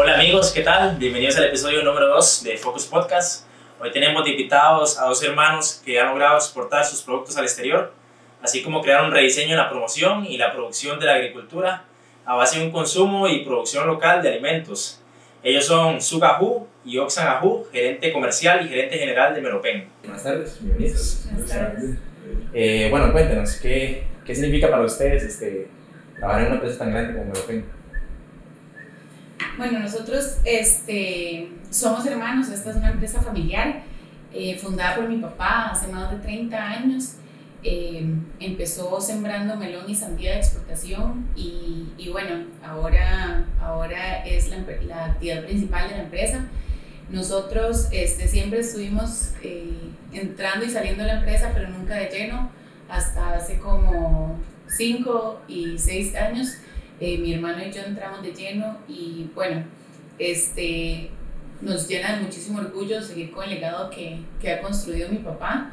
Hola amigos, ¿qué tal? Bienvenidos al episodio número 2 de Focus Podcast. Hoy tenemos de invitados a dos hermanos que han logrado exportar sus productos al exterior, así como crear un rediseño en la promoción y la producción de la agricultura a base de un consumo y producción local de alimentos. Ellos son Suga Hu y Oxan Hu, gerente comercial y gerente general de Meropen. Buenas tardes, bienvenidos. Buenas tardes. Eh, bueno, cuéntenos, ¿qué, ¿qué significa para ustedes este, trabajar en una empresa tan grande como Meropen? Bueno, nosotros este, somos hermanos, esta es una empresa familiar eh, fundada por mi papá hace más de 30 años. Eh, empezó sembrando melón y sandía de exportación y, y bueno, ahora, ahora es la, actividad principal de la empresa. Nosotros este, siempre estuvimos eh, entrando y saliendo de la empresa, pero nunca de lleno, hasta hace como 5 y 6 años. Eh, mi hermano y yo entramos de lleno y bueno, este, nos llena de muchísimo orgullo seguir con el legado que, que ha construido mi papá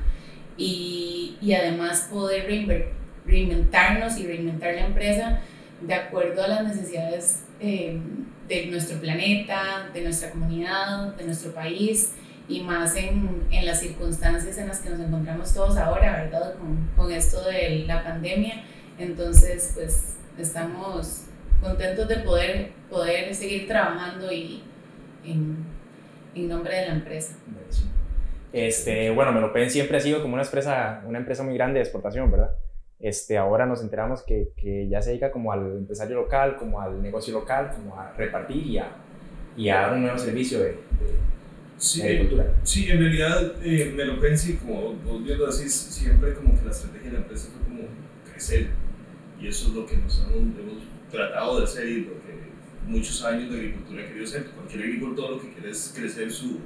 y, y además poder reinventarnos y reinventar la empresa de acuerdo a las necesidades eh, de nuestro planeta, de nuestra comunidad, de nuestro país y más en, en, las circunstancias en las que nos encontramos todos ahora, ¿verdad? Con, con esto de la pandemia. Entonces, pues estamos contentos de poder, poder seguir trabajando y en, en nombre de la empresa. Este, bueno, Melopen siempre ha sido como una empresa, una empresa muy grande de exportación, ¿verdad? Este, ahora nos enteramos que, que ya se dedica como al empresario local, como al negocio local, como a repartir y a, y a dar un nuevo servicio de, de, sí, de agricultura. Sí, en realidad eh, Melopen, sí, como vos bien lo decís, siempre como que la estrategia de la empresa fue como crecer y eso es lo que nos hemos, hemos tratado de hacer y lo que muchos años de agricultura ha querido hacer. Cualquier agricultor lo que quiere es crecer su,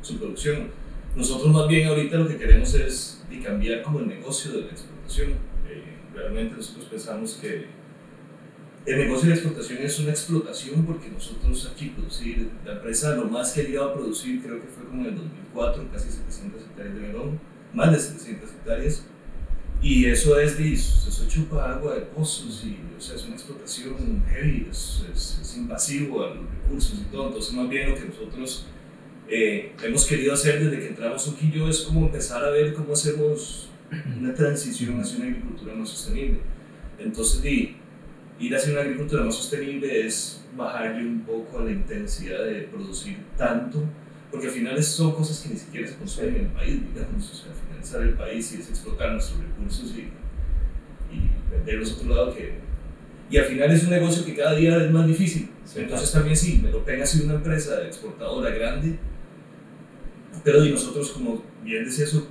su producción. Nosotros más bien ahorita lo que queremos es cambiar como el negocio de la exportación. Eh, realmente nosotros pensamos que el negocio de la exportación es una explotación porque nosotros aquí producir, la empresa lo más que ha llegado a producir creo que fue como en el 2004, casi 700 hectáreas de melón, más de 700 hectáreas y eso es, eso chupa agua de pozos y o sea, es una explotación heavy, es, es, es, invasivo a los recursos y todo. Entonces, más bien lo que nosotros eh, hemos querido hacer desde que entramos yo es como empezar a ver cómo hacemos una transición hacia una agricultura más sostenible. Entonces, de, ir hacia una agricultura más sostenible es bajarle un poco a la intensidad de producir tanto, porque al final son cosas que ni siquiera se consumen en el país, digamos. O sea, el país y es explotar nuestros recursos y, y venderlos a otro lado que... Y al final es un negocio que cada día es más difícil. Sí, Entonces claro. también sí, Melopen ha sido una empresa exportadora grande, pero y nosotros como bien decía eso,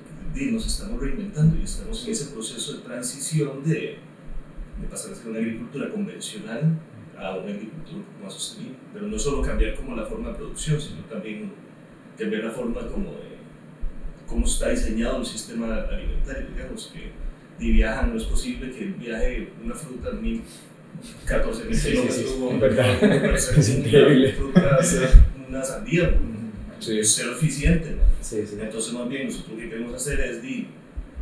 nos estamos reinventando y estamos en ese proceso de transición de, de pasar a ser una agricultura convencional a una agricultura más sostenible. Pero no solo cambiar como la forma de producción, sino también cambiar la forma como de cómo está diseñado el sistema alimentario, digamos, que de viajan, no es posible que viaje una fruta mil, 14 mil kilómetros, sí, sí, sí, sí, es increíble. Fruta, una sandía, es ser eficiente. Entonces, más bien, nosotros lo que queremos hacer es, di,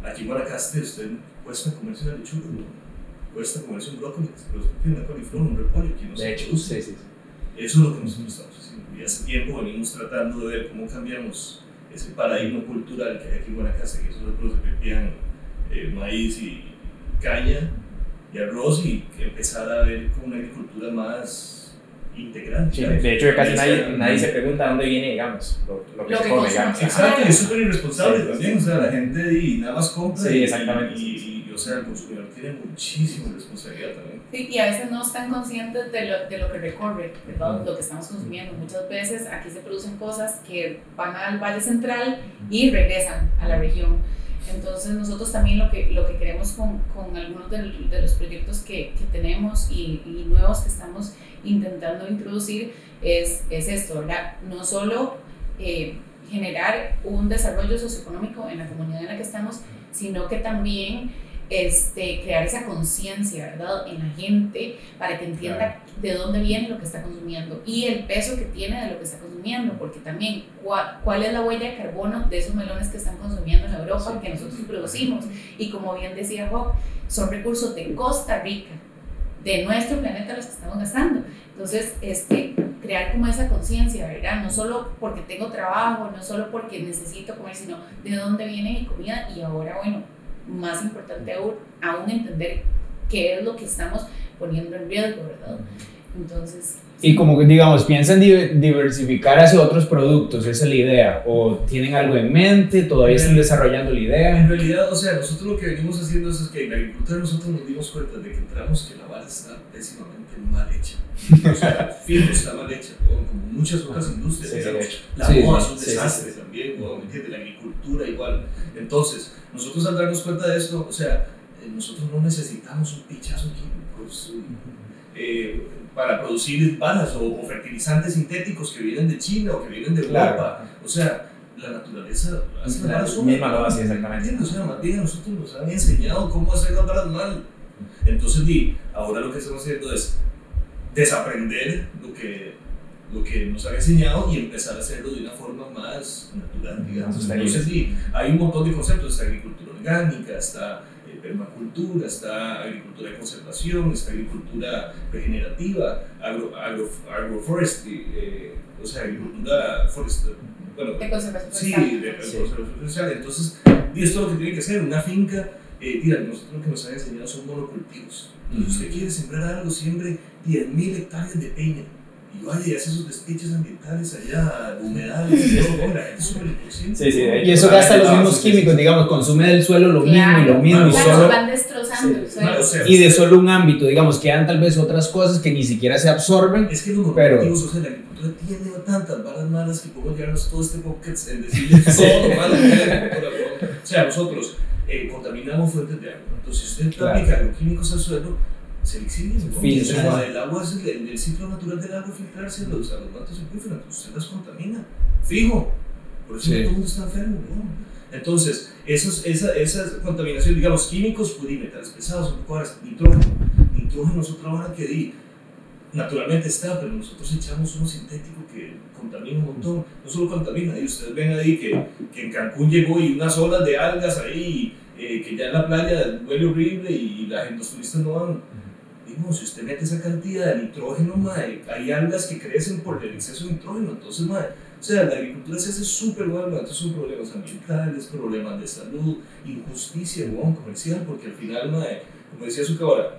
aquí en Guanacaste, usted cuesta comerse una lechuga, ¿no? cuesta comerse un brócoli, tiene una coliflor, un repollo, que no de se hecho, produce. Eso es lo que nosotros estamos haciendo. Y hace tiempo venimos tratando de ver cómo cambiamos ese paradigma cultural que hay aquí en Guanacaste, que produce pepián, eh, maíz y caña y arroz, y que empezar a ver como una agricultura más integral. Sí, de hecho, casi nadie, nadie se pregunta dónde viene, digamos, lo, lo que Lo se que come, digamos. Exacto, y es súper irresponsable Sí, sí, también, o sea, la gente y nada más compra Sí, y, exactamente, y, sí, y, o sea, el consumidor tiene muchísima responsabilidad también. Sí, y a veces no están conscientes de lo, de lo que recorre, lo que estamos consumiendo. Muchas veces aquí se producen cosas que van al Valle Central y regresan a la región. Entonces nosotros también lo que, lo que queremos con, con algunos de, de los proyectos que, que tenemos y, y nuevos que estamos intentando introducir es, es esto, ¿verdad? No solo eh, generar un desarrollo socioeconómico en la comunidad en la que estamos, sino que también este, crear esa conciencia, ¿verdad?, en la gente para que entienda de dónde viene lo que está consumiendo y el peso que tiene de lo que está consumiendo, porque también cuál, cuál es la huella de carbono de esos melones que están consumiendo en Europa, que nosotros producimos. Y como bien decía Job, son recursos de Costa Rica, de nuestro planeta los que estamos gastando. Entonces, este, crear como esa conciencia, ¿verdad? No solo porque tengo trabajo, no solo porque necesito comer, sino de dónde viene mi comida y ahora, bueno, más importante aún, aún entender qué es lo que estamos poniendo en riesgo, ¿verdad? Entonces... Y como que digamos, piensan diversificar hacia otros productos, esa es la idea, o tienen algo en mente, todavía están desarrollando la idea. En realidad, o sea, nosotros lo que venimos haciendo es que en agricultura nosotros nos dimos cuenta de que entramos que la vara está pésimamente mal hecha. O sea, fijo está mal hecha, como muchas otras industrias. Sí, la sí, moda es un desastre también, ¿me entiendes? La agricultura igual. Entonces, nosotros al darnos cuenta de esto, o sea, eh, nosotros no necesitamos un pichazo químico eh, para producir balas o, fertilizantes sintéticos que vienen de China o que vienen de Europa. O sea, la naturaleza hace la balas misma lo hace exactamente. O sea, más bien a nosotros nos han enseñado cómo hacer las balas mal. Entonces, di, ahora lo que estamos haciendo es desaprender lo que, lo que nos han enseñado y empezar a hacerlo de una forma más natural, digamos. Entonces, di, hay un montón de conceptos, está agricultura orgánica, está permacultura, está agricultura de conservación, está agricultura regenerativa, agro, agro, agroforestry, eh, o sea, agricultura forestal. Bueno, de conservación Sí, de, conservación forestal. Entonces, y esto es lo que tiene que ser, una finca, eh, mira, nosotros lo que nos han enseñado son monocultivos. Entonces, usted quiere sembrar algo, siembre 10.000 hectáreas de peña y vaya y hace esos despiches ambientales allá, humedales y todo, la gente súper inconsciente. Sí, sí, Y eso gasta los mismos químicos, digamos, consume del suelo lo mismo y lo mismo y solo... van destrozando el suelo. Claro, o sea, Y de solo un ámbito, digamos, quedan tal vez otras cosas que ni siquiera se absorben. Es que los Pero- monocultivos, o sea, la agricultura tiene tantas varas malas que podemos llevarnos todo este podcast en decirles todo lo malo que la agricultura. O sea, nosotros eh, contaminamos fuentes de agua. Entonces, si usted Claro. aplica agroquímicos al suelo, se. Y Filtra. el agua es el, el ciclo natural del agua filtrarse a los, a los mantos acuíferos, usted las contamina. Fijo. Por eso Sí. todo el mundo está enfermo, ¿no? Entonces, esos, esa, esa contaminación, digamos, químicos, pues, metales pesados, un poco ahora, nitrógeno. Nitrógeno es otra vara que di, naturalmente está, pero nosotros echamos uno sintético que contamina un montón. No solo contamina, y ustedes ven ahí que, que en Cancún llegó y unas olas de algas ahí, eh, que ya en la playa huele horrible y la gente, los turistas no van. Digo, si usted mete esa cantidad de nitrógeno, mae, hay algas que crecen por el exceso de nitrógeno. Entonces, mae, o sea, la agricultura se hace súper mal, entonces son problemas ambientales, problemas de salud, injusticia weón, comercial, porque al final, mae, como decía su ahora,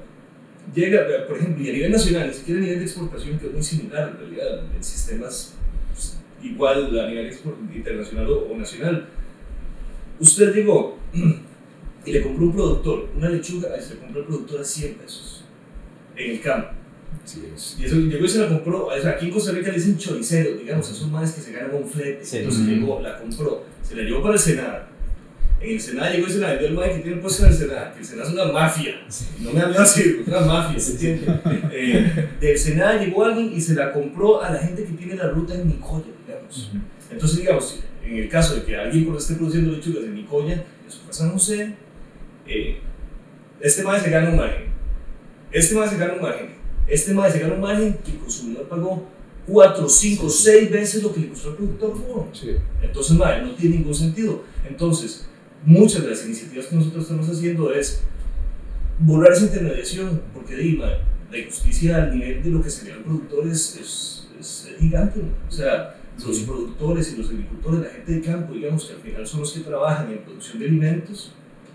llega, por ejemplo, y a nivel nacional, ni siquiera a nivel de exportación, que es muy similar en realidad, el sistema es pues, igual a nivel internacional o, o nacional. Usted llegó y le compró un productor, una lechuga, y se le compró el productor a 100 pesos en el campo. Y eso llegó y se la compró. O sea, aquí en Costa Rica le dicen choricero, digamos, esos manes que se ganan un flete. Sí. Entonces llegó, la compró, se la llevó para el Senado. En el Senado llegó y se la vendió el mae que tiene el puesto en el Senado, que el Senado es una mafia. No me habló así, es una mafia, ¿se entiende? Eh, del Senado llegó alguien y se la compró a la gente que tiene la ruta en Nicoya, digamos. Entonces, digamos, en el caso de que alguien por esté produciendo lechugas en Nicoya, en su casa no sé, eh, este mae se gana un margen. Este mae se gana un margen. Este mae se gana un margen que el consumidor pagó 4, 5, 6 veces lo que le costó al productor. ¿no? Entonces, mae, no tiene ningún sentido. Entonces, muchas de las iniciativas que nosotros estamos haciendo es borrar esa intermediación, porque di, mae, la injusticia al nivel de lo que se le da al productor es, es, es gigante. ¿no? O sea, los Sí. productores y los agricultores, la gente de campo, digamos, que al final son los que trabajan en producción de alimentos,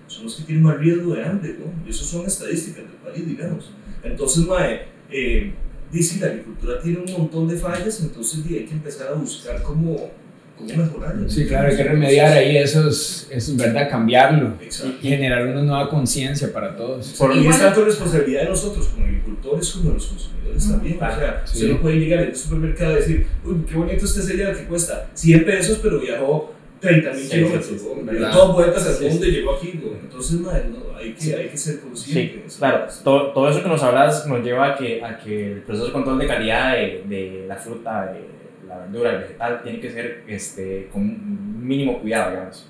son los que tienen más riesgo de hambre, ¿no? Y eso son estadísticas del país, digamos. Entonces, mae, eh, dice la agricultura tiene un montón de fallas, entonces hay que empezar a buscar cómo, cómo mejorarlo. Sí, claro, hay que remediar ahí eso es, eso es verdad, cambiarlo Exacto. y generar una nueva conciencia para todos. Por- y es tanto responsabilidad de nosotros como agricultores como de los consumidores también. O sea, Sí. usted no puede llegar al supermercado y decir, uy, qué bonito este cereal que cuesta 100 pesos, pero viajó 30 mil Sí, kilómetros. sí, sí, ¿no? todas vueltas al Sí, mundo y llegó aquí. ¿no? Entonces, madre, no, hay, que, hay que ser Sí, conscientes. claro, todo, todo eso que nos hablas nos lleva a que, a que el proceso de control de calidad de, de la fruta, de la verdura, el vegetal, tiene que ser este, con un mínimo cuidado, digamos.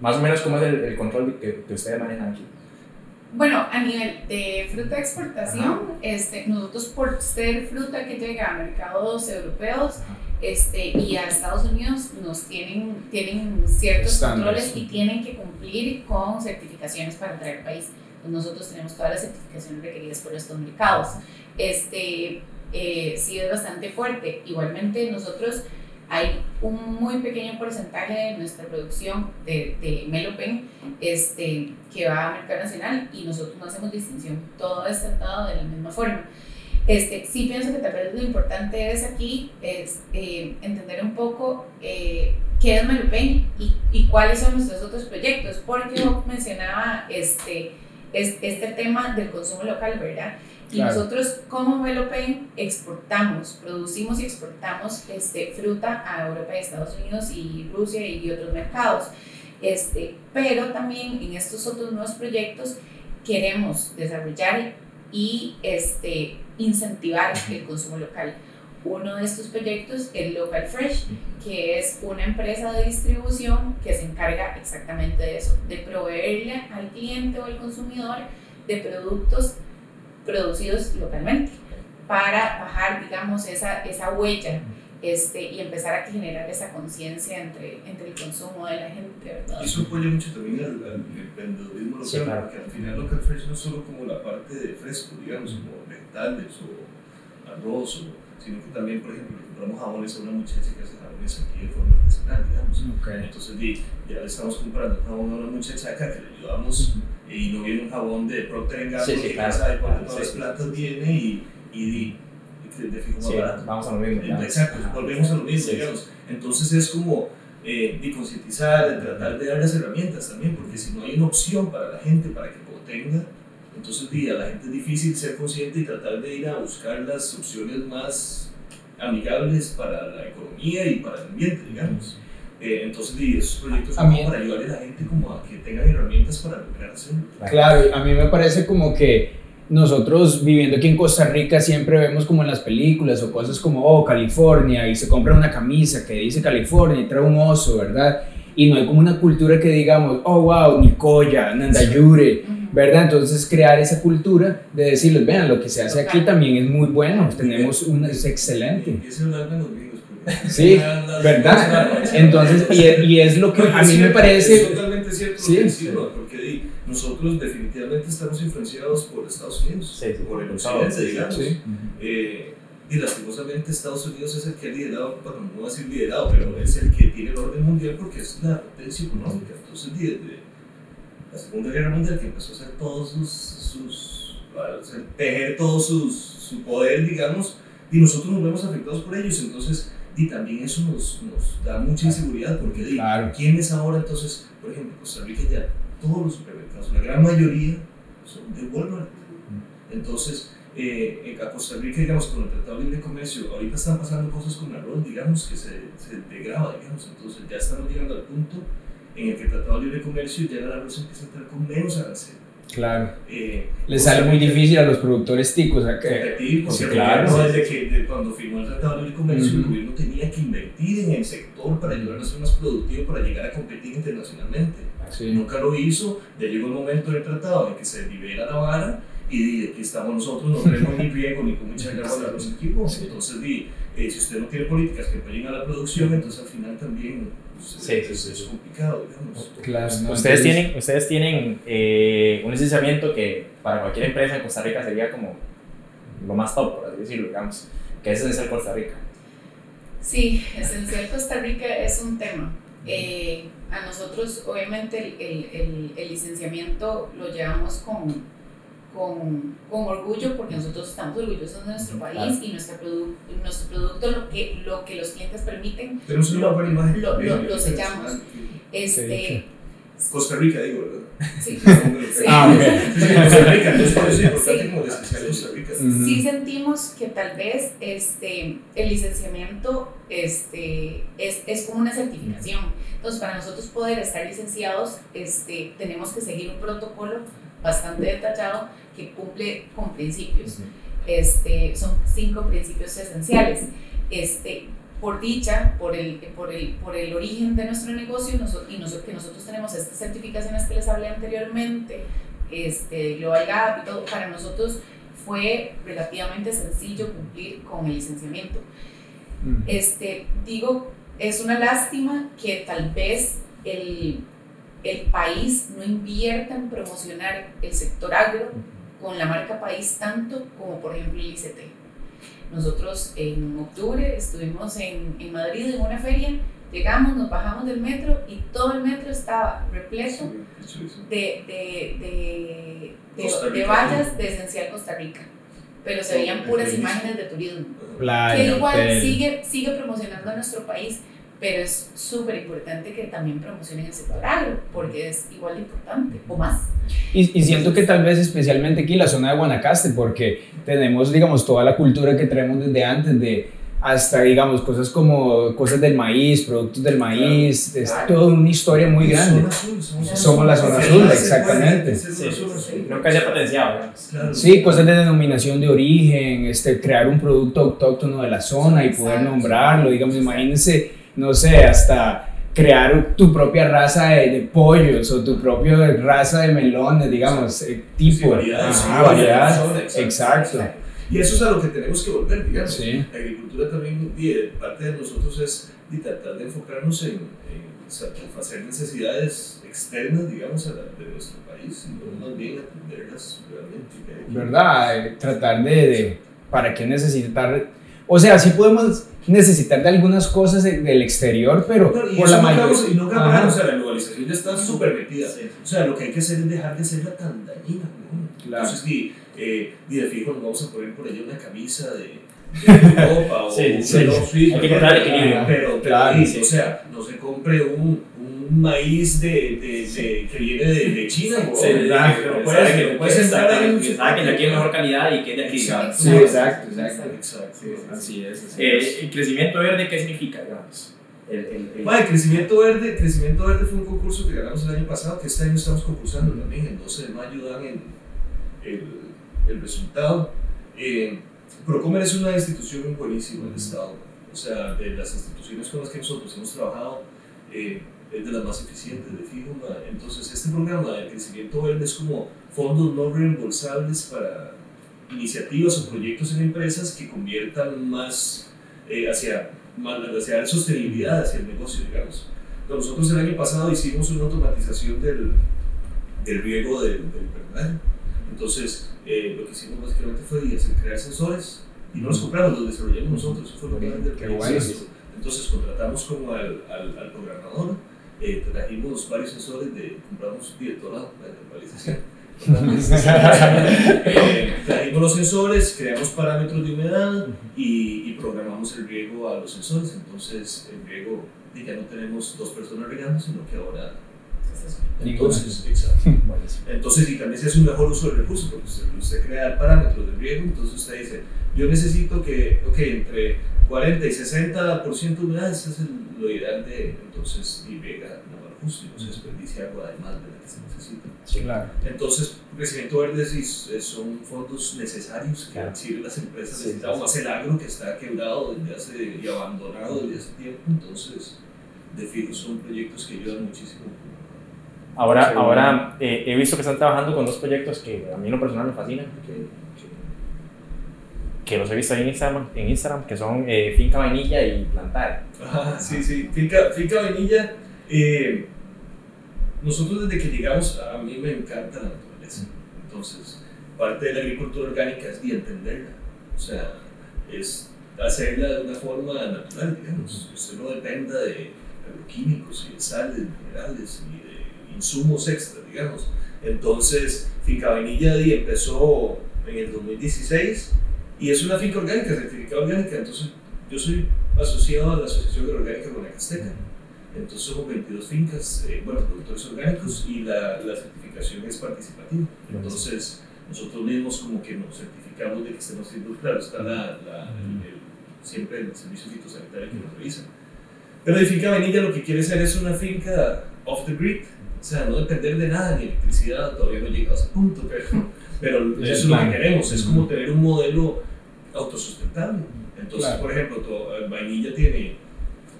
Más o menos, ¿cómo es el, el control que, que ustedes manejan aquí? Bueno, a nivel de fruta de exportación, este, nosotros por ser fruta que llega a mercados europeos este, y a Estados Unidos nos tienen, tienen ciertos Estándares. controles y tienen que cumplir con certificaciones para entrar al país. Pues nosotros tenemos todas las certificaciones requeridas por estos mercados. Este, eh, sí es bastante fuerte. Igualmente nosotros hay un muy pequeño porcentaje de nuestra producción de, de Melopen este, que va a mercado nacional y nosotros no hacemos distinción, todo es tratado de la misma forma. Este, sí pienso que tal vez lo importante es aquí es eh, entender un poco eh, qué es Melopen y, y, cuáles son nuestros otros proyectos, porque yo mencionaba este, este tema del consumo local, ¿verdad? Y nosotros como Velopen exportamos, producimos y exportamos este, fruta a Europa y Estados Unidos y Rusia y otros mercados. Este, pero también en estos otros nuevos proyectos queremos desarrollar y este, incentivar el consumo local. Uno de estos proyectos es Local Fresh, que es una empresa de distribución que se encarga exactamente de eso, de proveerle al cliente o al consumidor de productos producidos localmente para bajar, digamos, esa, esa huella este, y empezar a generar esa conciencia entre, entre el consumo de la gente, ¿verdad? Eso apoya mucho también al, al emprendedurismo local, porque al final local fresh no es solo como la parte de fresco, digamos, como vegetales o arroz, o, sino que también, por ejemplo, le compramos jabones a una muchacha que hace jabones aquí de forma artesanal, digamos. Entonces, ya le estamos comprando jabón a una muchacha acá que le ayudamos y no viene un jabón de Procter Gamble sí, sí, que claro, sabe por claro, sí, plantas viene y, y, y, de fijo más Sí, barato. vamos a lo mismo. ya. Exacto, Ajá. volvemos a lo mismo, Sí, sí. digamos. Entonces es como eh, de concientizar, de tratar de dar las herramientas también, porque si no hay una opción para la gente para que lo tenga, entonces a la gente es difícil ser consciente y tratar de ir a buscar las opciones más amigables para la economía y para el ambiente, digamos. Eh, entonces, di, esos proyectos son como para ayudarle a la gente como a que tengan herramientas para lograr hacerlo. Claro, a mí me parece como que nosotros viviendo aquí en Costa Rica siempre vemos como en las películas o cosas como, oh, California, y se compra una camisa que dice California y trae un oso, ¿verdad? Y no hay como una cultura que digamos, oh, wow, Nicoya, Nandayure, ¿verdad? Entonces crear esa cultura de decirles, vean, lo que se hace aquí también es muy bueno, tenemos una, es excelente. Sí, ¿verdad? Entonces, y, y es lo que a mí me Es parece... totalmente cierto Sí, nosotros definitivamente estamos influenciados por Estados Unidos, Sí, sí, por el occidente, digamos. Sí. Eh, y lastimosamente Estados Unidos es el que ha liderado, bueno, no voy a decir liderado, pero es el que tiene el orden mundial porque es la potencia económica. Entonces, desde la Segunda Guerra Mundial que empezó a hacer todos sus, sus hacer- tejer todo sus, su poder, digamos, y nosotros nos vemos afectados por ellos. Entonces, y también eso nos, nos da mucha inseguridad porque Claro. ¿quiénes ahora entonces, por ejemplo, Costa Rica ya todos los supermercados, la gran mayoría son de Walmart. Entonces, eh, en- Costa Rica, digamos, con el Tratado de Libre Comercio, ahorita están pasando cosas con arroz, digamos, que se, se degrada, digamos, entonces ya estamos llegando al punto en el que el Tratado de Libre Comercio ya el arroz empieza a entrar con menos arancel. Claro. Eh, Les sale muy difícil a los productores ticos que... competir, porque Sí, el claro, sí, desde que de cuando firmó el Tratado de Libre Comercio, el Ujú. gobierno tenía que invertir en el sector para ayudarnos a ser más productivo, para llegar a competir internacionalmente. Sí. Nunca lo hizo, ya llegó un momento del tratado en que se libera la vara y di, aquí estamos nosotros, no tenemos ni riego ni cómo echarle agua a los equipos. Sí. Entonces, di, eh, si usted no tiene políticas que apoyen a la producción, entonces al final también pues, Sí, es, sí, sí, es complicado, digamos. Claro, no, Ustedes entonces- tienen, ustedes tienen eh, un licenciamiento que para cualquier empresa en Costa Rica sería como lo más top, por así decirlo, digamos, que es esencial Costa Rica. Sí, Esencial Costa Rica es un tema. Eh, a nosotros, obviamente, el, el, el- el licenciamiento lo llevamos con, con, con orgullo porque nosotros estamos orgullosos de nuestro país Claro. y nuestro, produ- nuestro producto, lo que, lo que los clientes permiten, Tenemos una Lo- buena imagen. lo- lo- lo sellamos. este, Costa Rica, digo, ¿verdad? sí, Ah, ok. Sí, sí, Costa Rica, entonces por eso es importante Sí. como licenciar Costa Rica. Ujú. sí sentimos que tal vez este, el licenciamiento este, es, es como una certificación. Entonces, para nosotros poder estar licenciados, este, tenemos que seguir un protocolo bastante detallado que cumple con principios. Este, son cinco principios esenciales. Este, por dicha, por el, por el, por el origen de nuestro negocio y noso- que nosotros tenemos estas certificaciones que les hablé anteriormente, este, Global Gap y todo, para nosotros fue relativamente sencillo cumplir con el licenciamiento. Ujú. Este, digo, es una lástima que tal vez el, el país no invierta en promocionar el sector agro con la marca país tanto como por ejemplo el ICT. Nosotros en octubre estuvimos en, en Madrid en una feria, llegamos, nos bajamos del metro y todo el metro estaba repleto de, de, de, vallas de Esencial Costa Rica. Pero se veían puras imágenes de turismo. Que igual hotel. sigue, sigue promocionando a nuestro país, pero es súper importante que también promocionen el sector agro, porque es igual de importante, o más. Y, y siento que tal vez especialmente aquí la zona de Guanacaste, porque tenemos, digamos, toda la cultura que traemos desde antes, de hasta, digamos, cosas como cosas del maíz, productos del maíz, es toda una historia muy grande. Zona azul, somos, Somos la zona azul, sí, exactamente. sí. Nunca se ha potenciado. Claro. Sí, cosas de denominación de origen, este, crear un producto autóctono de la zona y poder Exacto. nombrarlo, digamos, imagínense, no sé, hasta crear tu propia raza de, de pollos o tu propia raza de melones, digamos, eh, tipo, variedades, ajá, sí, variedad, variedades, exacto, Y eso es a lo que tenemos que volver, digamos. sí, La agricultura también, eh, parte de nosotros es de tratar de enfocarnos en, en satisfacer necesidades externas, digamos, a la, de nuestro país, y no más bien atenderlas realmente. ¿verdad? Eh, Tratar de, de, ¿para qué necesitar? O sea, sí podemos necesitar de algunas cosas de- del exterior, pero y por la no mayoría... y no o sea, la globalización ya está súper metida. O sea, lo que hay que hacer es dejar de serla tan dañina. ¿no? Claro. Entonces, ni, eh, ni de fijo nos vamos a poner por allá una camisa de, de Europa o Sí, un sí. reloj suizo, Hay que ¿no? el equilibrio. Pero, pero Claro, sí, sí. o sea, no se compre un, un maíz de, de, de- que viene de, de China. Sí, que exacto. no puedes, que no puedes entrar en un Que que aquí es mejor calidad y que es de aquí. Exacto. Sí, exacto, exacto. Exacto. Así es. así Eh, es. ¿El crecimiento verde qué significa, digamos? El, el, el- Bueno, el crecimiento verde, Crecimiento Verde fue un concurso que ganamos el año pasado, que este año estamos concursando también, el 12 de mayo dan el, el, el resultado. Eh, Procomer es una institución buenísima del Estado, o sea, de las instituciones con las que nosotros hemos trabajado, eh, es de las más eficientes de fijo. ma. Entonces, este programa de crecimiento verde es como fondos no reembolsables para iniciativas o proyectos en empresas que conviertan más eh, hacia, más hacia la sostenibilidad, hacia el negocio, digamos. Entonces, nosotros el año pasado hicimos una automatización del, del riego del, del invernadero. Entonces, eh, lo que hicimos básicamente fue crear sensores y no los compramos, los desarrollamos nosotros. Eso fue lo que. Entonces, contratamos como al, al, al programador, eh, trajimos varios sensores, de, compramos directorado de actualización. Eh, trajimos los sensores, creamos parámetros de humedad y, y programamos el riego a los sensores. Entonces, el riego ya no tenemos dos personas regando, sino que ahora. Entonces, exacto. Entonces, y también se hace un mejor uso del recurso, porque usted, usted crea parámetros de riego, entonces usted dice, yo necesito que, ok, entre 40 y 60% de humedad, ese es el- lo ideal de, entonces, y riega de manera justa y no se desperdicia agua además de la que se necesita. Sí, claro. Entonces, crecimiento verde sí, eh, son fondos necesarios que Claro. sí las empresas Sí, necesitan, sí, más el agro que está quebrado desde hace, y abandonado desde hace tiempo, entonces, de fijo son proyectos que ayudan muchísimo. Ahora, ahora eh, he visto que están trabajando con dos proyectos que a mí en lo personal me fascinan, que, que- que los he visto en Instagram, en Instagram que son eh, Finca Vainilla y Plantar. Ajá, sí, sí. Finca, Finca Vainilla, eh, nosotros desde que llegamos, a mí me encanta la naturaleza. Entonces, parte de la agricultura orgánica es de entenderla. O sea, es hacerla de una forma natural, digamos. Que usted no dependa de agroquímicos y de sales, minerales y de insumos extra, digamos. Entonces, Finca Vainilla empezó en el 2016 y es una finca orgánica, certificada orgánica. Entonces, yo soy asociado a la Asociación Agroorgánica Guanacasteca. Entonces somos 22 fincas, eh, bueno, productores orgánicos y la, la certificación es participativa. Entonces nosotros mismos como que nos certificamos de que estemos haciendo, claro, está la, la- el- el- siempre el servicio fitosanitario que nos revisa. Pero de Finca Vainilla lo que quiere ser es una finca off the grid, o sea, no depender de nada, ni electricidad, todavía no he llegado a ese punto, pero, pero Es eso es lo que queremos, es como tener un modelo autosustentable. Entonces, Claro. por ejemplo, to- eh, Vainilla tiene,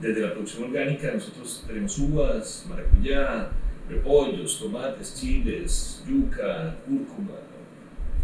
desde la producción orgánica, nosotros tenemos uvas, maracuyá, repollos, tomates, chiles, yuca, cúrcuma,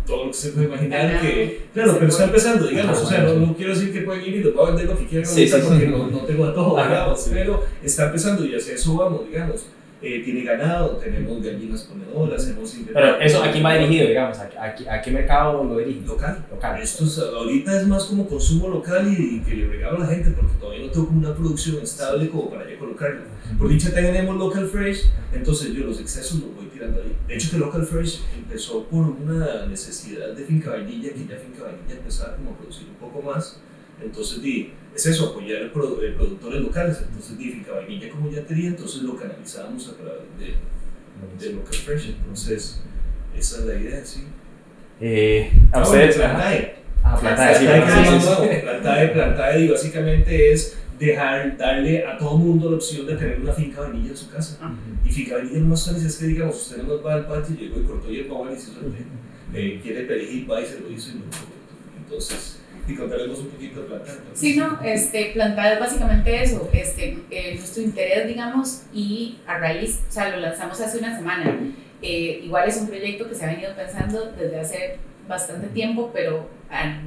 todo lo que se puede imaginar que, claro, pero está empezando, digamos, o sea, no, no quiero decir que pueden ir y les voy a vender lo que quieran Sí, sí, sí. porque no, no tengo a todo, Ajá, digamos, sí. pero está empezando y hacia eso vamos, digamos. Eh, tiene ganado, tenemos gallinas ponedoras, hemos Pero eso, ¿a quién va dirigido, digamos? ¿A, a, a qué mercado lo dirige? Local. Local. Esto es- ahorita es más como consumo local y, que le regalo a la gente porque todavía no tengo una producción estable como para ya colocarla. Por dicha tenemos Local Fresh, entonces yo los excesos los voy tirando ahí. De hecho que Local Fresh empezó por una necesidad de Finca Vainilla, que ya Finca Vainilla empezaba como a producir un poco más. Entonces di, es eso, apoyar el produ- eh, productores locales. Entonces di Finca Vainilla como ya tenía, entonces lo canalizábamos a través de, de Local Fresh. Entonces esa es la idea, sí. Eh, a Ah, ustedes. bueno, ajá. Plantae. Ah, Plantae, sí, es sí, lo sí. nuevo. Plantae, Plantae, y básicamente es dejar, darle a todo mundo la opción de tener una finca vainilla en su casa. Y finca vainilla no más es que digamos, usted no más va al patio, llegó y cortó hierba y se té. Eh, quiere perejil, va y se lo hizo y lo Entonces, y contaremos un poquito de Plantae. entonces. Sí, no, este, plantar es básicamente eso, este, eh, nuestro interés, digamos, y a raíz, o sea, lo lanzamos hace una semana. Eh, igual es un proyecto que se ha venido pensando desde hace bastante tiempo, pero a,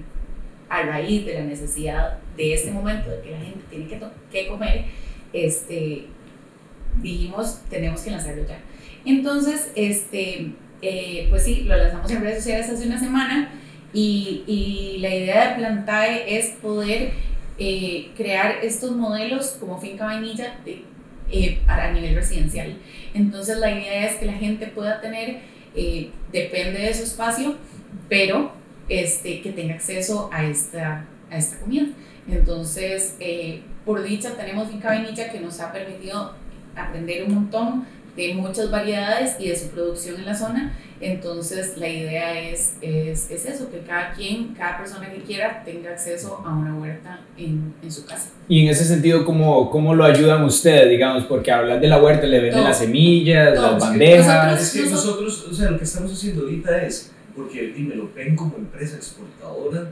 a raíz de la necesidad de este momento, de que la gente tiene que, que comer, este, dijimos, tenemos que lanzarlo ya. Entonces, este, eh, pues sí, lo lanzamos en redes sociales hace una semana y, y la idea de Plantae es poder eh, crear estos modelos como finca vainilla de, eh, a nivel residencial. Entonces la idea es que la gente pueda tener, eh, depende de su espacio, pero este, que tenga acceso a esta, a esta comida. Entonces, eh, por dicha, tenemos finca vainilla que nos ha permitido aprender un montón de muchas variedades y de su producción en la zona. Entonces, la idea es, es, es eso, que cada quien, cada persona que quiera tenga acceso a una huerta en, en su casa. Y en ese sentido, ¿cómo, ¿cómo lo ayudan ustedes, digamos? Porque hablan de la huerta, le venden Todo. las semillas, Todo. las bandejas. Es que nosotros, o sea, lo que estamos haciendo ahorita es, porque y me lo ven como empresa exportadora,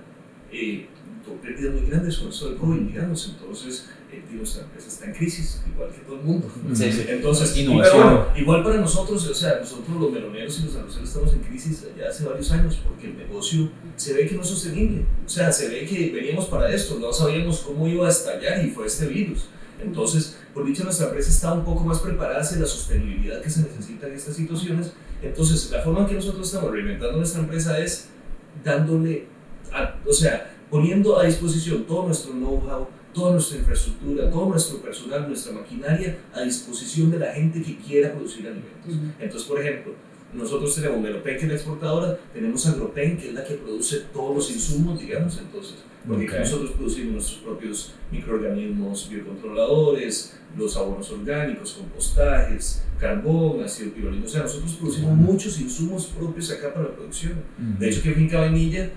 eh, tuvo pérdidas muy grandes con esto del COVID, digamos, entonces eh, y nuestra empresa está en crisis, igual que todo el mundo. Sí, sí. Entonces, Innovación. pero bueno, igual para nosotros, o sea, nosotros los meloneros y los arroceros estamos en crisis ya hace varios años porque el negocio se ve que no es sostenible. O sea, se ve que veníamos para esto, no sabíamos cómo iba a estallar y fue este virus. Entonces, por dicho, nuestra empresa está un poco más preparada hacia la sostenibilidad que se necesita en estas situaciones. Entonces, la forma en que nosotros estamos reinventando nuestra empresa es dándole, a- o sea, poniendo a disposición todo nuestro know-how, toda nuestra infraestructura, todo nuestro personal, nuestra maquinaria a disposición de la gente que quiera producir alimentos. Entonces, por ejemplo, nosotros tenemos Melopen, que es la exportadora, tenemos Agropen, que es la que produce todos los insumos, digamos, entonces, porque Ok. nosotros producimos nuestros propios microorganismos biocontroladores, los abonos orgánicos, compostajes, carbón, ácido pirulino, o sea, nosotros producimos muchos insumos propios acá para la producción. De hecho, que Finca Vainilla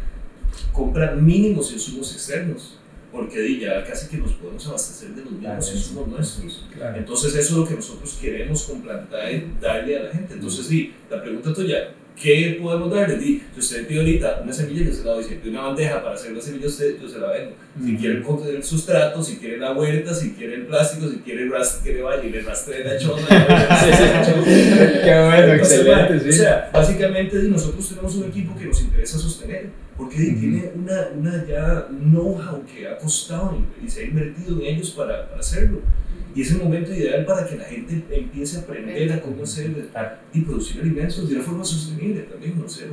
compra mínimos insumos externos, porque ya casi que nos podemos abastecer de los mismos Claro, insumos nuestros. Claro. Entonces eso es lo que nosotros queremos con Plantae darle a la gente. Entonces, di, la pregunta tuya, ¿qué podemos darle? Di, si usted pide ahorita una semilla, yo se la doy. Si pide una bandeja para hacer la semilla, usted, yo se la vendo. Si quiere el, el sustrato, si quiere la huerta, si quiere el plástico, si quiere el rastro, quiere vaya y le rastre la chona. Qué bueno, Entonces, excelente, sí. O sea, básicamente nosotros tenemos un equipo que nos interesa sostener, porque Ujú. tiene una, una ya know-how que ha costado y, y se ha invertido en ellos para, para hacerlo. Y es el momento ideal para que la gente empiece a aprender a cómo hacer y producir alimentos de una forma sostenible también, no sé.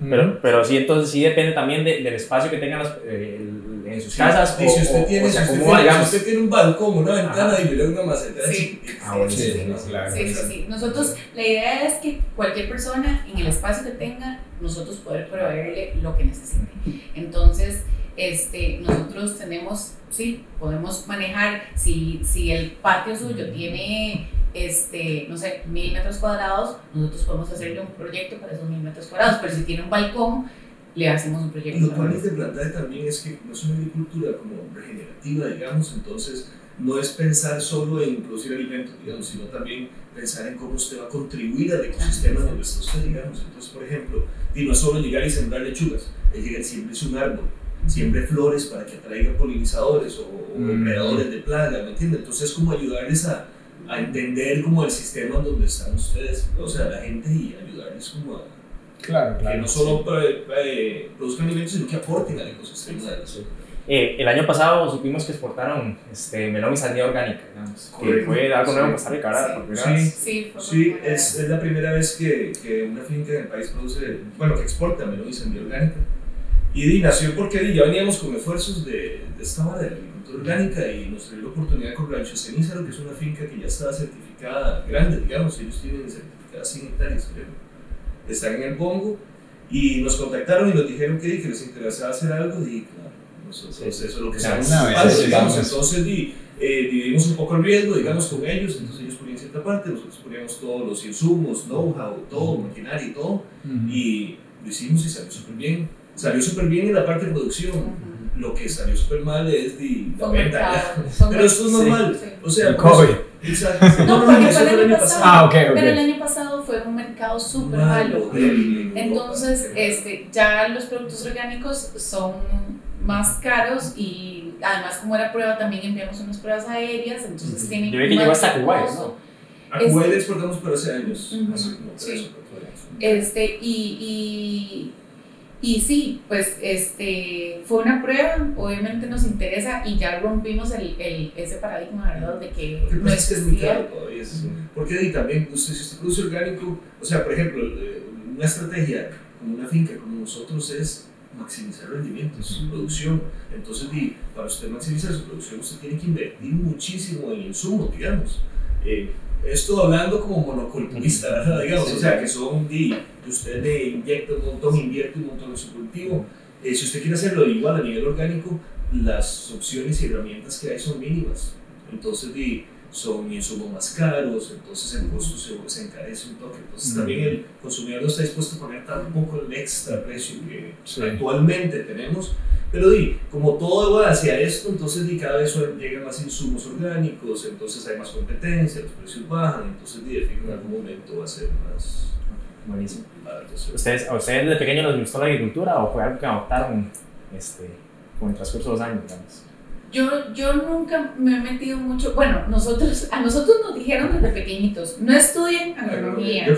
Pero, pero sí, entonces sí depende también de- del espacio que tengan los- eh, en sus casas. Y o, si usted tiene, o sea, si usted cómo, tiene, digamos, si usted tiene un balcón, una ventana Ajá. y le da una maceta Sí. Ah, bueno, Sí, sí, sí, sí, claro. Sí, sí, sí. Nosotros, la idea es que cualquier persona en el espacio que tenga, nosotros poder proveerle lo que necesite. Entonces, este, nosotros tenemos, sí, podemos manejar, si, si el patio suyo tiene, este, no sé, mil metros cuadrados, nosotros podemos hacerle un proyecto para esos mil metros cuadrados, pero si tiene un balcón, le hacemos un Y proyecto. lo cual es de Plantae también es que no es una agricultura como regenerativa, digamos, entonces no es pensar solo en producir alimentos, digamos, sino también pensar en cómo usted va a contribuir al ecosistema donde está usted, digamos. Entonces, por ejemplo, y no es solo llegar y sembrar lechugas, es llegar siempre es un árbol, siempre flores para que atraigan polinizadores o, Mm. depredadores de plaga, ¿me entiendes? Entonces, es como ayudarles a, a entender como el sistema donde están ustedes, o sea, la gente y ayudarles como a Claro, que claro. no solo eh, eh, produzcan alimentos, sino que aporten al ecosistema. de la zona. Eh, el año pasado supimos que exportaron este, melón y sandía orgánica, digamos, que fue algo nuevo en Sí. Costa Rica, Sí. Sí, Sí, es, es la primera vez que, que una finca en el país produce, bueno, que exporta melón y sandía orgánica. Y di, nació porque di, ya veníamos con esfuerzos de, de esta vara de la agricultura orgánica y nos dio la oportunidad con Rancho Cenízaro, que es una finca que ya está certificada grande, digamos, ellos tienen certificada 100 hectáreas, creo. Están en el Bongo y nos contactaron y nos dijeron que, di, que les interesaba hacer algo y claro, nosotros Sí, eso es lo que Claro, sabemos. sí, digamos. Entonces di, eh, dividimos un poco el riesgo, digamos, con ellos, entonces ellos ponían cierta parte, nosotros poníamos todos los insumos, know-how, todo, maquinaria y todo, y lo hicimos y salió súper bien. Salió súper bien en la parte de producción. Ujú. Lo que salió súper mal es de la venta. Pero esto es normal. Sí. O sea, El pues, COVID. Exacto. No, porque fue el año pasado. Ah, ok, ok. Pero el año pasado fue un mercado súper malo. Entonces, este, ya los productos orgánicos son más caros y además como era prueba también enviamos unas pruebas aéreas, entonces Ujú. tienen Yo vi que más llegó hasta Kuwait, costo. A Kuwait exportamos por hace años. Ujú. Hace como tres Sí. o cuatro años. Este, y, y, y sí, pues este, fue una prueba, obviamente nos interesa y ya rompimos el, el, ese paradigma, ¿verdad? De que no es que es muy caro todavía. es- Porque también, usted, si usted produce orgánico, o sea, por ejemplo, eh, una estrategia como una finca como nosotros es maximizar rendimientos, su producción. Entonces, para usted maximizar su producción, usted tiene que invertir muchísimo en insumos, digamos. Eh, esto hablando como monoculturista, ¿verdad? Digamos, o sea, que son, que usted le inyecta un montón, invierte un montón en su cultivo. Eh, si usted quiere hacerlo igual a nivel orgánico, las opciones y herramientas que hay son mínimas. Entonces, di, son insumos más caros, entonces el costo se, se encarece un toque. Entonces, Mm. también el consumidor no está dispuesto a pagar tampoco el extra precio que Sí. actualmente tenemos. Pero di, como todo va hacia esto, entonces di, cada vez llegan más insumos orgánicos, entonces hay más competencia, los precios bajan, entonces di, en algún momento va a ser más Buenísimo. ¿Ustedes, ¿A ustedes de pequeño les gustó la agricultura o fue algo que adoptaron este, con el transcurso de los años, digamos? Yo, yo nunca me he metido mucho, bueno, nosotros, a nosotros nos dijeron desde pequeñitos, no estudien agronomía. Yo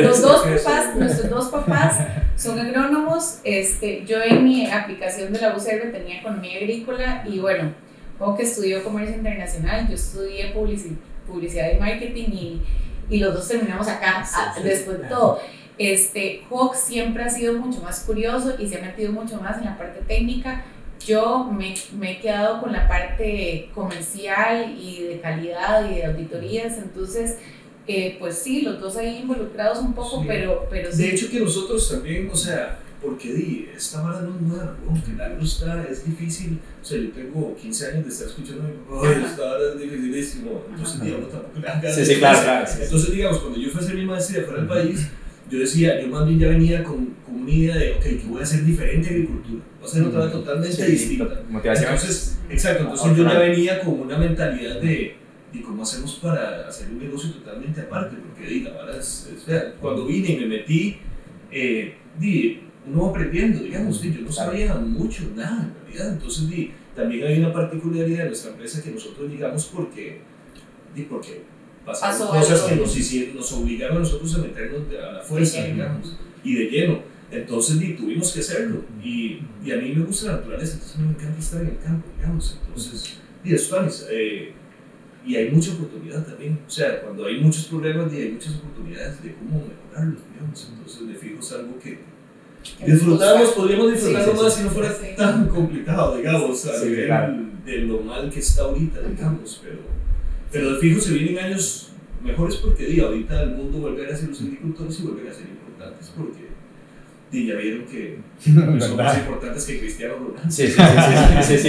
Los dos papás, nuestros dos papás son agrónomos. Este, yo en mi aplicación de la UCR tenía economía agrícola y bueno, que estudió comercio internacional, yo estudié publici- publicidad y marketing y, y los dos terminamos acá Sí, a- sí. después de todo. Este, Hawk siempre ha sido mucho más curioso y se ha metido mucho más en la parte técnica. Yo me, me he quedado con la parte comercial y de calidad y de auditorías, entonces, eh, pues sí, los dos ahí involucrados un poco, Sí. pero, pero sí. De hecho que nosotros también, o sea, porque di, esta vara no es nueva, ¿no? que el agro está, es difícil, o sea, yo tengo 15 años de estar escuchando a mi papá, "Ay, Ajá. esta vara es dificilísimo, entonces Ajá. digamos, tampoco le dan ganas Sí, sí, claro, claro. sí, sí. Entonces, digamos, cuando yo fui a hacer mi maestría fuera del país, yo decía, yo más bien ya venía con, con una idea de, ok, que voy a hacer diferente agricultura, voy a hacer otra vez totalmente Sí, distinta. Motivación. Entonces, exacto, entonces yo ya venía con una mentalidad de, de cómo hacemos para hacer un negocio totalmente aparte, porque la vara es, es fea. Cuando vine y me metí, eh, di, uno va aprendiendo, digamos, di, yo no sabía mucho, nada en realidad, entonces di, también hay una particularidad de nuestra empresa que nosotros llegamos porque, di, porque pasaron Pasó cosas que nos, hicieron, nos obligaron a nosotros a meternos de- a la fuerza, digamos, y de lleno. Entonces di, tuvimos que hacerlo. Y, y a mí me gusta la naturaleza, entonces me encanta estar en el campo, digamos. Entonces, di, es eh, y hay mucha oportunidad también. O sea, cuando hay muchos problemas, di, hay muchas oportunidades de cómo mejorarlo, digamos. Entonces, de fijo es algo que disfrutamos, podríamos disfrutarlo Sí, sí, más sí. si no fuera tan complicado, digamos, a Sí, nivel claro. de lo mal que está ahorita, digamos. Pero, pero de fijo se vienen años mejores porque di, ahorita el mundo volverá a ser los agricultores y volverá a ser importantes porque di, ya vieron que son más importantes que Cristiano Ronaldo. Sí, sí, sí, sí, sí,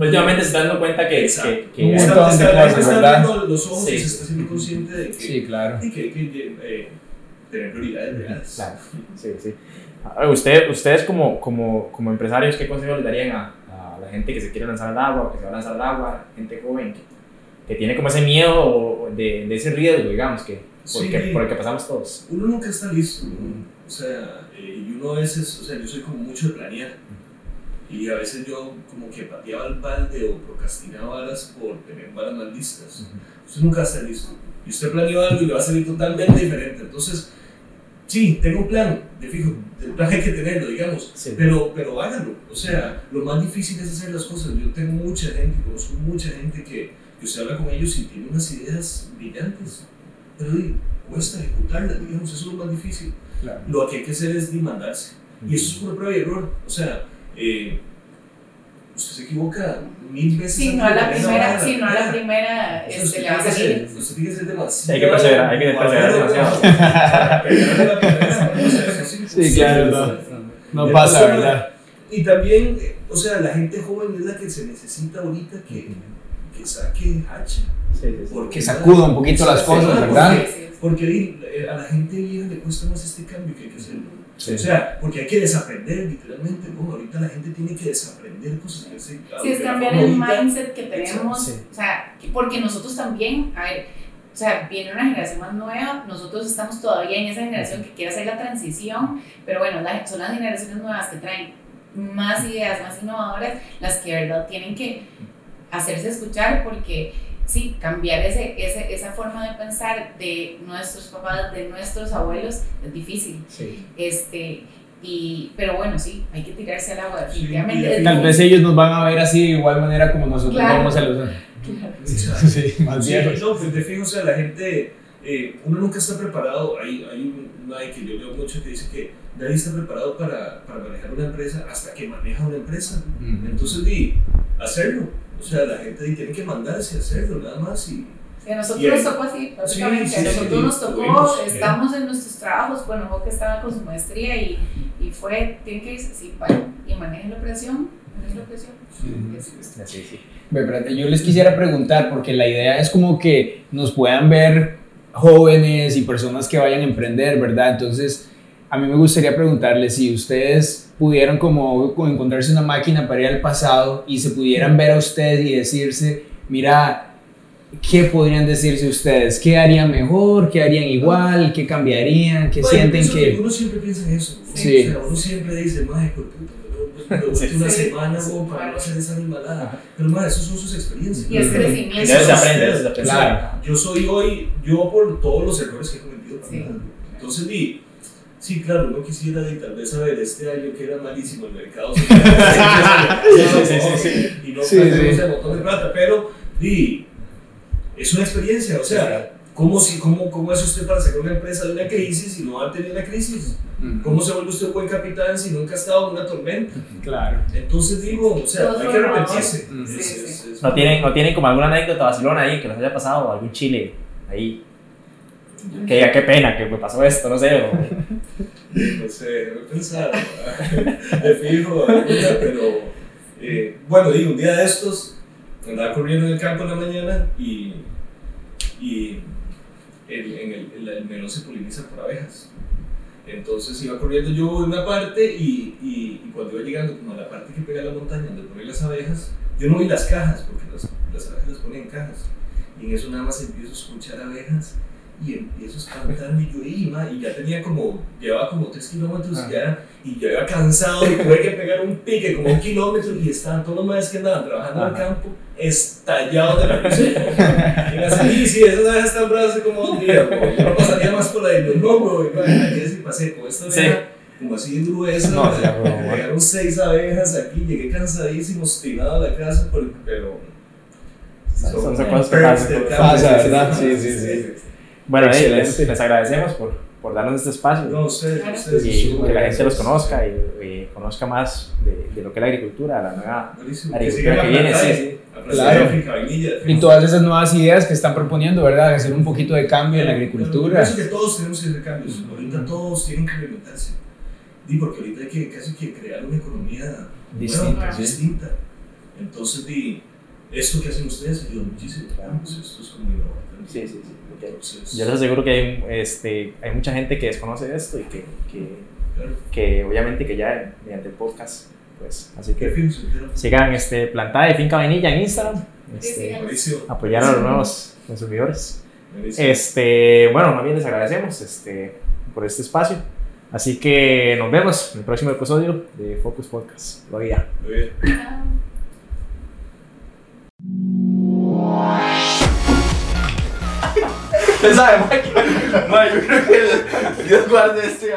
últimamente se están dando cuenta que, que, que Está- abriendo los ojos y se está siendo consciente de que, eh, tener prioridades reales. Claro, sí, sí. Usted, ustedes como, como, como empresarios, ¿qué consejo les darían a, a la gente que se quiere lanzar al agua, que se va a lanzar al agua, gente joven que, tiene como ese miedo de, de ese riesgo, digamos, que, por, Sí. que, por el que pasamos todos? uno nunca está listo, o sea, eh, y uno a veces, o sea, yo soy como mucho de planear, y a veces yo como que pateaba el balde o procrastinaba varas por tener varas mal listas. Usted nunca está listo, y usted planeó algo y le va a salir totalmente diferente, entonces, sí, tengo un plan, de fijo, el plan hay que tenerlo, digamos, Sí. pero, pero háganlo. O sea, lo más difícil es hacer las cosas. Yo tengo mucha gente, conozco mucha gente que, que usted habla con ellos y tiene unas ideas brillantes, pero cuesta ejecutarlas, digamos, eso es lo más difícil. Claro. Lo que hay que hacer es demandarse. Y eso es por prueba y error. O sea, eh, usted se equivoca mil veces. Sí, no a la primera, sí, no a la primera este, usted le va a salir. usted tiene que ser demasiado. Hay que perseverar, hay que perseverar demasiado. sí, claro, no, no pasa, ¿verdad? Y también, eh, o sea, la gente joven es la que se necesita ahorita que, que saque hacha. Sí, sí, sí. Porque Que sacuda un poquito las cosas, ¿verdad? Porque di, eh, a la gente vieja le cuesta más este cambio que hay que hacerlo. Sí. O sea, porque hay que desaprender, literalmente, ¿no? Ahorita la gente tiene que desaprender cosas. que hace- Sí, es cambiar el mindset que tenemos, Sí. o sea, que- porque nosotros también, a ver, o sea, viene una generación más nueva, nosotros estamos todavía en esa generación que quiere hacer la transición, pero bueno, la- son las generaciones nuevas que traen más ideas, más innovadoras, las que de verdad tienen que hacerse escuchar porque sí, cambiar ese, ese, esa forma de pensar de nuestros papás, de nuestros abuelos, es difícil. Sí. Este, y, pero bueno, sí, hay que tirarse al agua, Sí, definitivamente. y es Tal vez ellos nos van a ver así de igual manera como nosotros Claro. vamos a los Claro. Sí, más Sí, viejos. no, pues te fijo, o sea, la gente, eh, uno nunca está preparado. Hay, hay un- una que yo leo mucho que dice que nadie está preparado para, para manejar una empresa hasta que maneja una empresa. Entonces, di, hacerlo. O sea, la gente tiene que mandarse a hacerlo, nada más. Y, a nosotros Y nos tocó así, básicamente. sí, a nosotros sí, nos tocó, tuvimos, sí. estamos en nuestros trabajos. Bueno, Boca estaba con su maestría y, y fue, tiene que irse, sí, vaya, y manejen la operación, manejen la operación. Sí. Es- es- Sí, Yo les quisiera preguntar, porque la idea es como que nos puedan ver jóvenes y personas que vayan a emprender, ¿verdad? Entonces, a mí me gustaría preguntarles si ustedes pudieran como, como encontrarse una máquina para ir al pasado y se pudieran ver a ustedes y decirse, mira, ¿qué podrían decirse ustedes? ¿Qué harían mejor? ¿Qué harían igual? ¿Qué cambiarían? ¿Qué Bueno, sienten que...? Uno siempre piensa en eso. ¿no? Sí. O sea, uno siempre dice, madre, por puta, Sí. voy una Sí. semana Sí. para no hacer esa animalada. Pero, madre, esas son sus experiencias. Y es crecimiento. Ya se Eso es aprende, usted. ya se aprende. Claro. Yo soy hoy, yo por todos los errores que he cometido. Sí. Entonces, di, sí, claro, uno quisiera di, tal vez saber este año que era malísimo el mercado. sí, sí, sí. Y no Sí, sí. un montón de plata, pero di, es una experiencia, o sea, ¿cómo, si, cómo, ¿cómo es usted para sacar una empresa de una crisis si no ha tenido una crisis? ¿Cómo se vuelve usted un buen capitán si nunca ha estado en una tormenta? Claro. Entonces digo, o sea, hay que arrepentirse. Es- Sí, es- sí. es- ¿No tienen, ¿No tienen como alguna anécdota vacilona ahí que les haya pasado? ¿Algún chile ahí? Que diga, qué pena que me pasó esto, no sé. o- No sé, no he pensado. De fijo, pero eh, bueno, digo, un día de estos andaba corriendo en el campo en la mañana y, y el, en el, el, el melón se poliniza por abejas. Entonces iba corriendo yo en una parte y, y, y cuando iba llegando como a la parte que pega la montaña donde ponen las abejas, yo no vi las cajas porque las, las abejas las ponen en cajas. Y en eso nada más empiezo a escuchar abejas y empiezo a espantarme y yo iba y ya tenía como, llevaba como 3 kilómetros Ah. y ya, y ya iba cansado y tuve que pegar un pique como un kilómetro y estaban todos los maestros que andaban trabajando en el campo estallados de la risa. Y me hacen, sí, sí, esas abejas están bravas como dos días, bro. yo no pasaría más por ahí, no, no, bro, y sí pasé con esta Sí. abeja como así gruesa, No, pegaron seis abejas aquí, llegué cansadísimo, obstinado a la casa, pero... Son- son cosas que pasan. Sí, sí, sí. Bueno, eh, Excelente. les, les agradecemos por, por darnos este espacio No, ustedes, Claro. ustedes. y que la gente los conozca y, y conozca más de, de lo que es la agricultura, la nueva Buenísimo. agricultura que la viene. Sí, sí. la Claro. Y todas esas nuevas ideas que están proponiendo, ¿verdad? Hacer un poquito de cambio en la Yo agricultura. pienso que todos tenemos que hacer cambios. Ahorita todos tienen que reinventarse. Di, porque ahorita hay que casi que crear una economía Distinta, nueva, sí. distinta. Entonces, di, esto que hacen ustedes ayuda muchísimo. Pues esto es como también. Sí, sí, sí. porque Entonces, Yo les aseguro que hay, este, hay mucha gente que desconoce esto y que, que, claro. que obviamente que ya mediante el podcast, pues, así ¿Qué que sigan este, Plantada de Finca Vainilla en Instagram, Sí, este, apoyar a los nuevos consumidores. Buenísimo. Este, bueno, más bien les agradecemos este, por este espacio. Así que nos vemos en el próximo episodio de Focus Podcast. Lo vida. Muy bien. Chao. Usted sabe, Mike. Mike, yo creo que el- Dios guarde este,